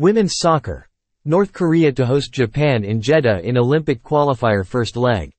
Women's soccer. North Korea to host Japan in Jeddah in Olympic qualifier first leg.